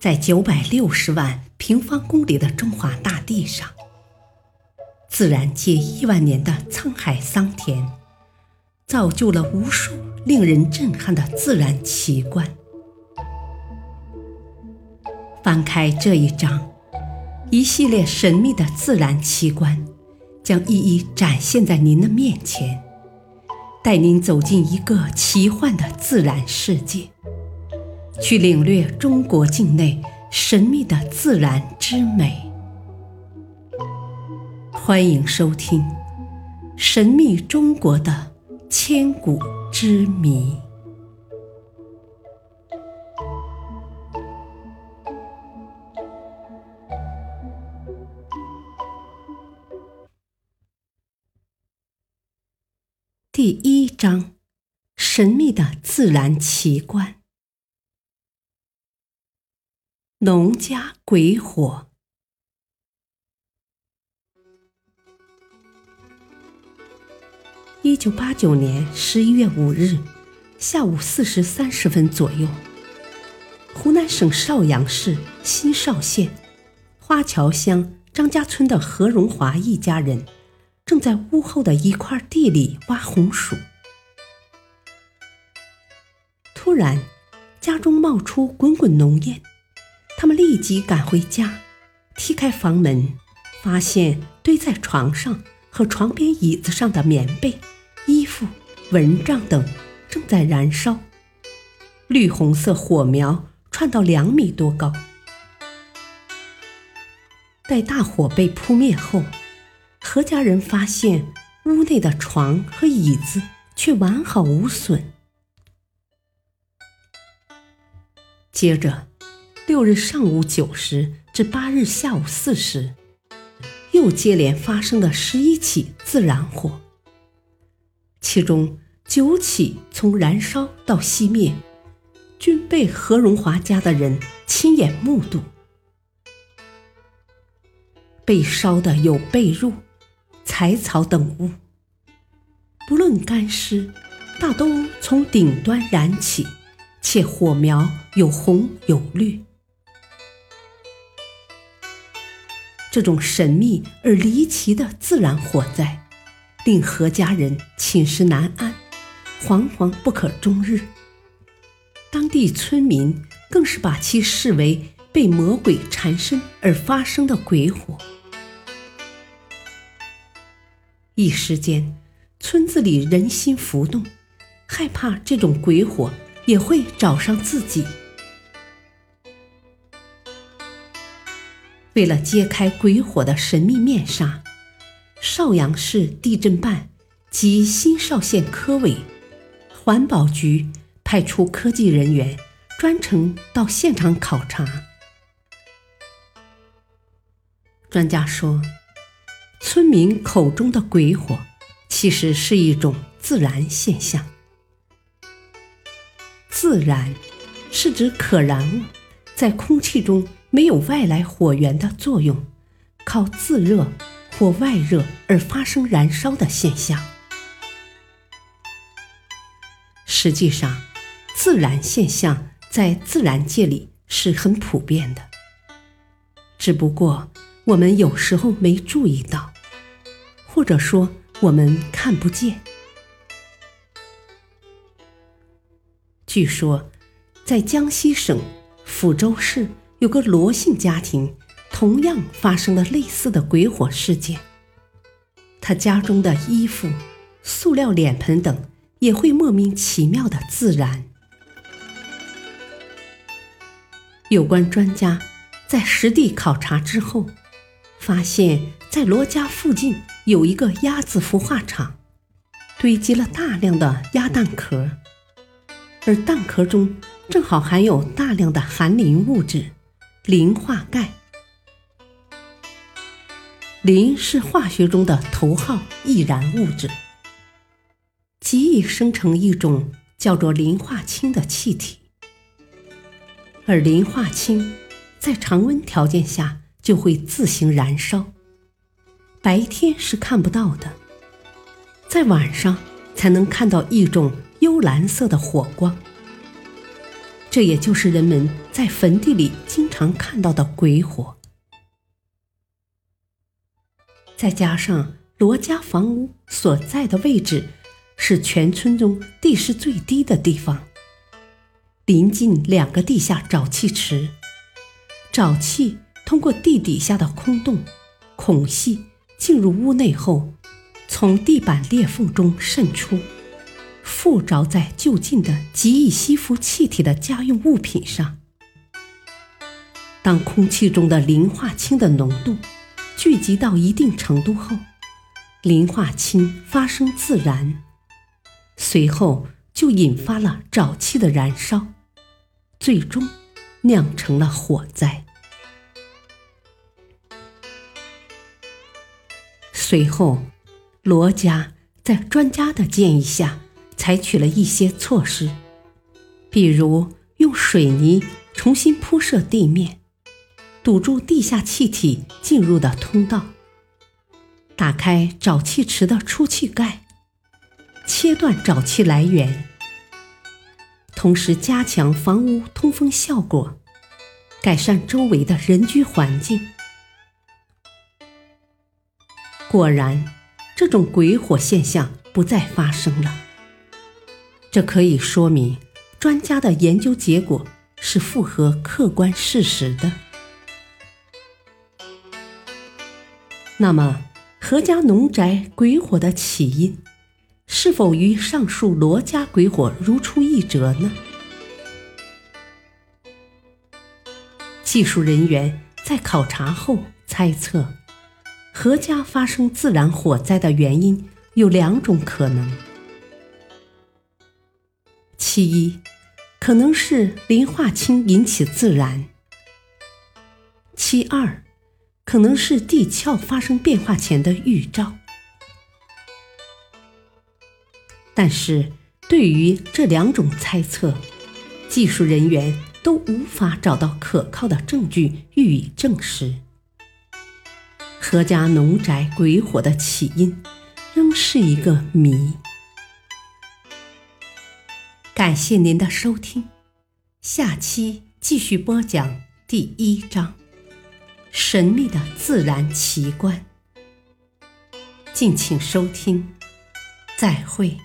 在九百六十万平方公里的中华大地上，自然界亿万年的沧海桑田，造就了无数令人震撼的自然奇观。翻开这一章，一系列神秘的自然奇观将一一展现在您的面前，带您走进一个奇幻的自然世界。去领略中国境内神秘的自然之美。欢迎收听《神秘中国的千古之谜》第一章：神秘的自然奇观。农家鬼火。一九八九年十一月五日下午四时三十分左右，湖南省邵阳市新邵县花桥乡张家村的何荣华一家人正在屋后的一块地里挖红薯，突然家中冒出滚滚浓烟。他们立即赶回家，踢开房门，发现堆在床上和床边椅子上的棉被、衣服、蚊帐等正在燃烧，绿红色火苗窜到两米多高。待大火被扑灭后，何家人发现屋内的床和椅子却完好无损。接着。六日上午九时至八日下午四时，又接连发生了十一起自燃火，其中九起从燃烧到熄灭，均被何荣华家的人亲眼目睹。被烧的有被褥、柴草等物，不论干湿，大都从顶端燃起，且火苗有红有绿。这种神秘而离奇的自然火灾，令何家人寝食难安，惶惶不可终日。当地村民更是把其视为被魔鬼缠身而发生的鬼火。一时间，村子里人心浮动，害怕这种鬼火也会找上自己。为了揭开鬼火的神秘面纱，邵阳市地震办及新邵县科委、环保局派出科技人员专程到现场考察。专家说，村民口中的鬼火其实是一种自然现象。自然是指可燃物在空气中。没有外来火源的作用，靠自热或外热而发生燃烧的现象。实际上，自然现象在自然界里是很普遍的，只不过我们有时候没注意到，或者说我们看不见。据说，在江西省抚州市。有个罗姓家庭，同样发生了类似的鬼火事件。他家中的衣服、塑料脸盆等也会莫名其妙的自燃。有关专家在实地考察之后，发现，在罗家附近有一个鸭子孵化场，堆积了大量的鸭蛋壳，而蛋壳中正好含有大量的含磷物质。磷化钙，磷是化学中的头号易燃物质，极易生成一种叫做磷化氢的气体，而磷化氢在常温条件下就会自行燃烧，白天是看不到的，在晚上才能看到一种幽蓝色的火光。这也就是人们在坟地里经常看到的鬼火。再加上罗家房屋所在的位置是全村中地势最低的地方，临近两个地下沼气池，沼气通过地底下的空洞、孔隙进入屋内后，从地板裂缝中渗出。附着在就近的极易吸附气体的家用物品上。当空气中的磷化氢的浓度聚集到一定程度后，磷化氢发生自燃，随后就引发了沼气的燃烧，最终酿成了火灾。随后，罗家在专家的建议下。采取了一些措施，比如用水泥重新铺设地面，堵住地下气体进入的通道，打开沼气池的出气盖，切断沼气来源，同时加强房屋通风效果，改善周围的人居环境。果然，这种鬼火现象不再发生了。这可以说明，专家的研究结果是符合客观事实的。那么，何家农宅鬼火的起因，是否与上述罗家鬼火如出一辙呢？技术人员在考察后猜测，何家发生自然火灾的原因有两种可能。其一，可能是磷化氢引起自燃；其二，可能是地壳发生变化前的预兆。但是，对于这两种猜测，技术人员都无法找到可靠的证据予以证实。何家农宅鬼火的起因，仍是一个谜。感谢您的收听，下期继续播讲第一章：神秘的自然奇观。敬请收听，再会。